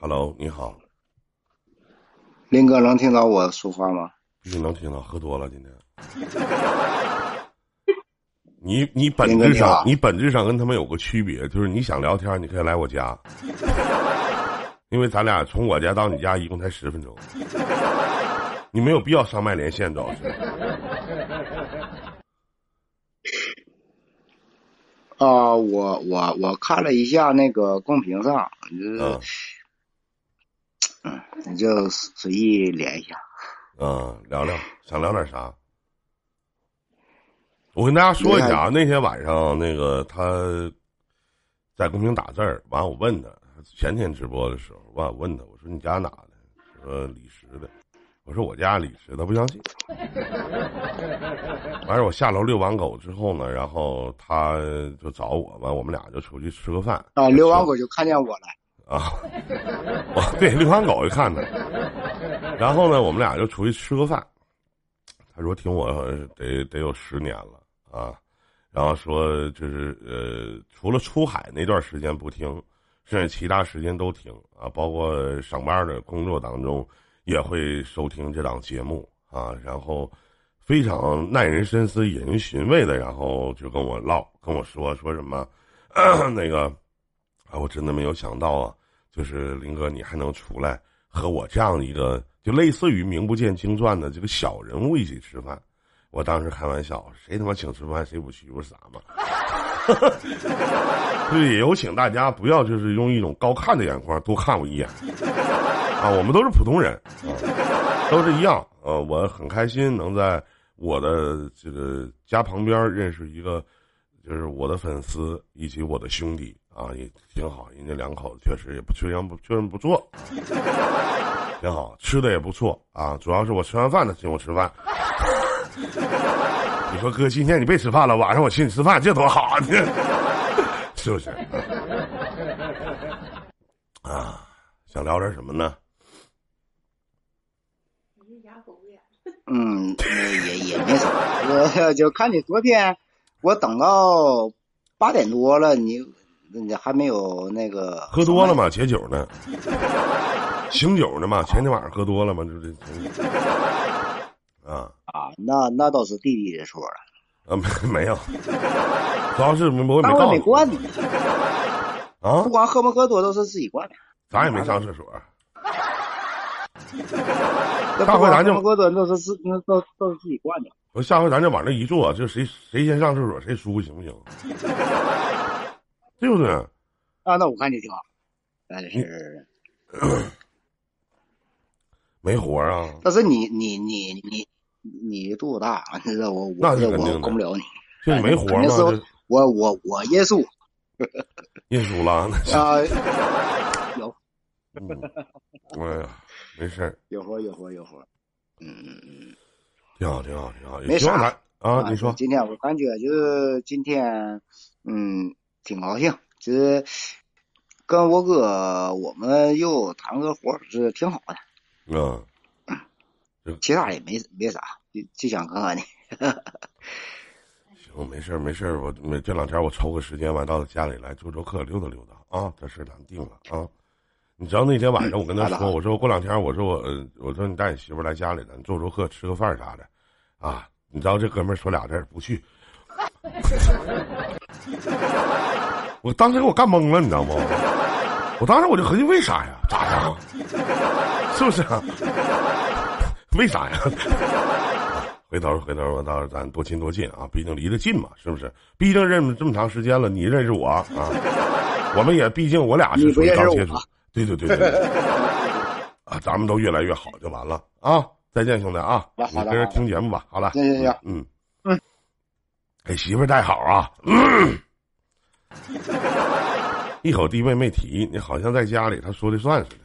Hello，你好，林哥能听到我说话吗？必须能听到，喝多了今天。你你本质上你本质上跟他们有个区别，就是你想聊天，你可以来我家，因为咱俩从我家到你家一共才十分钟，你没有必要上麦连线，主要是。啊，我我我看了一下那个公屏上，嗯，嗯，你就随意连一下，嗯，聊聊，想聊点啥？我跟大家说一下啊，那天晚上那个他在公屏打字儿，完我问他，前天直播的时候，完我问他，我说你家哪的？说李石的，我说我家李石，他不相信。完事我下楼遛完狗之后呢，然后他就找我，完我们俩就出去吃个饭。啊，遛完狗就看见我了。啊，我对流浪狗就看他，然后呢，我们俩就出去吃个饭。他说听我得得有十年了。啊，然后说就是呃，除了出海那段时间不听，剩下其他时间都听啊，包括上班的工作当中也会收听这档节目啊，然后非常耐人深思、引人寻味的，然后就跟我唠，跟我说说什么 那个啊，我真的没有想到啊，就是林哥你还能出来和我这样一个就类似于名不见经传的这个小人物一起吃饭。我当时开玩笑，谁他妈请吃饭谁不去，不是傻吗？所以有请大家不要就是用一种高看的眼光多看我一眼啊！我们都是普通人啊，都是一样。呃，我很开心能在我的这个家旁边认识一个，就是我的粉丝以及我的兄弟啊，也挺好。人家两口子确实也不确实不确实不错，挺好吃的也不错啊。主要是我吃完饭他请我吃饭。你说哥，今天你别吃饭了，晚上我请你吃饭，这多好啊！你是不是？啊，想聊点什么呢？嗯，也也没啥，我就看你昨天，我等到八点多了，你还没有那个喝多了嘛？解酒呢？醒酒呢嘛？前天晚上喝多了嘛？就这。啊啊，那那倒是弟弟的错了。啊，没没有，主要是我没我没惯你。啊，不管喝没喝多，都是自己惯的。咱也没上厕所。下回咱就喝多都是自那都都是自己灌的。我下回咱就往那一坐，就谁谁先上厕所谁输，行不行？对不对？啊，那我看你挺好。但是。没活啊！但是你你你你你肚子大，你知道我我我供不了你。就你没活吗？我我我耶稣，耶稣了啊！有，哎呀，没事儿，有活有活有活，嗯嗯嗯，挺好挺好挺好。没啥啊，你说今天我感觉就是今天，嗯，挺高兴，就是跟我哥我们又谈个活是挺好的。嗯，其他也没没啥，就就想看看你。行，没事没事我没这两天我抽个时间，完到家里来做做客，溜达溜达啊。这事咱定了啊。你知道那天晚上我跟他说，我说过两天，我说我我说你带你媳妇来家里，咱做做客，吃个饭啥的啊。你知道这哥们说俩字不去。我当时给我干懵了，你知道不？我当时我就合计，为啥呀？咋的？是不是？为啥呀？回 头回头，我到时候咱多亲多近啊，毕竟离得近嘛，是不是？毕竟认识这么长时间了，你认识我啊？我们也毕竟我俩是属于刚接触，对对对对。啊，咱们都越来越好就完了啊！再见，兄弟啊！你跟着听节目吧。好了，行行行，嗯嗯，给媳妇带好啊。嗯。一口弟妹没提，你好像在家里他说的算似的。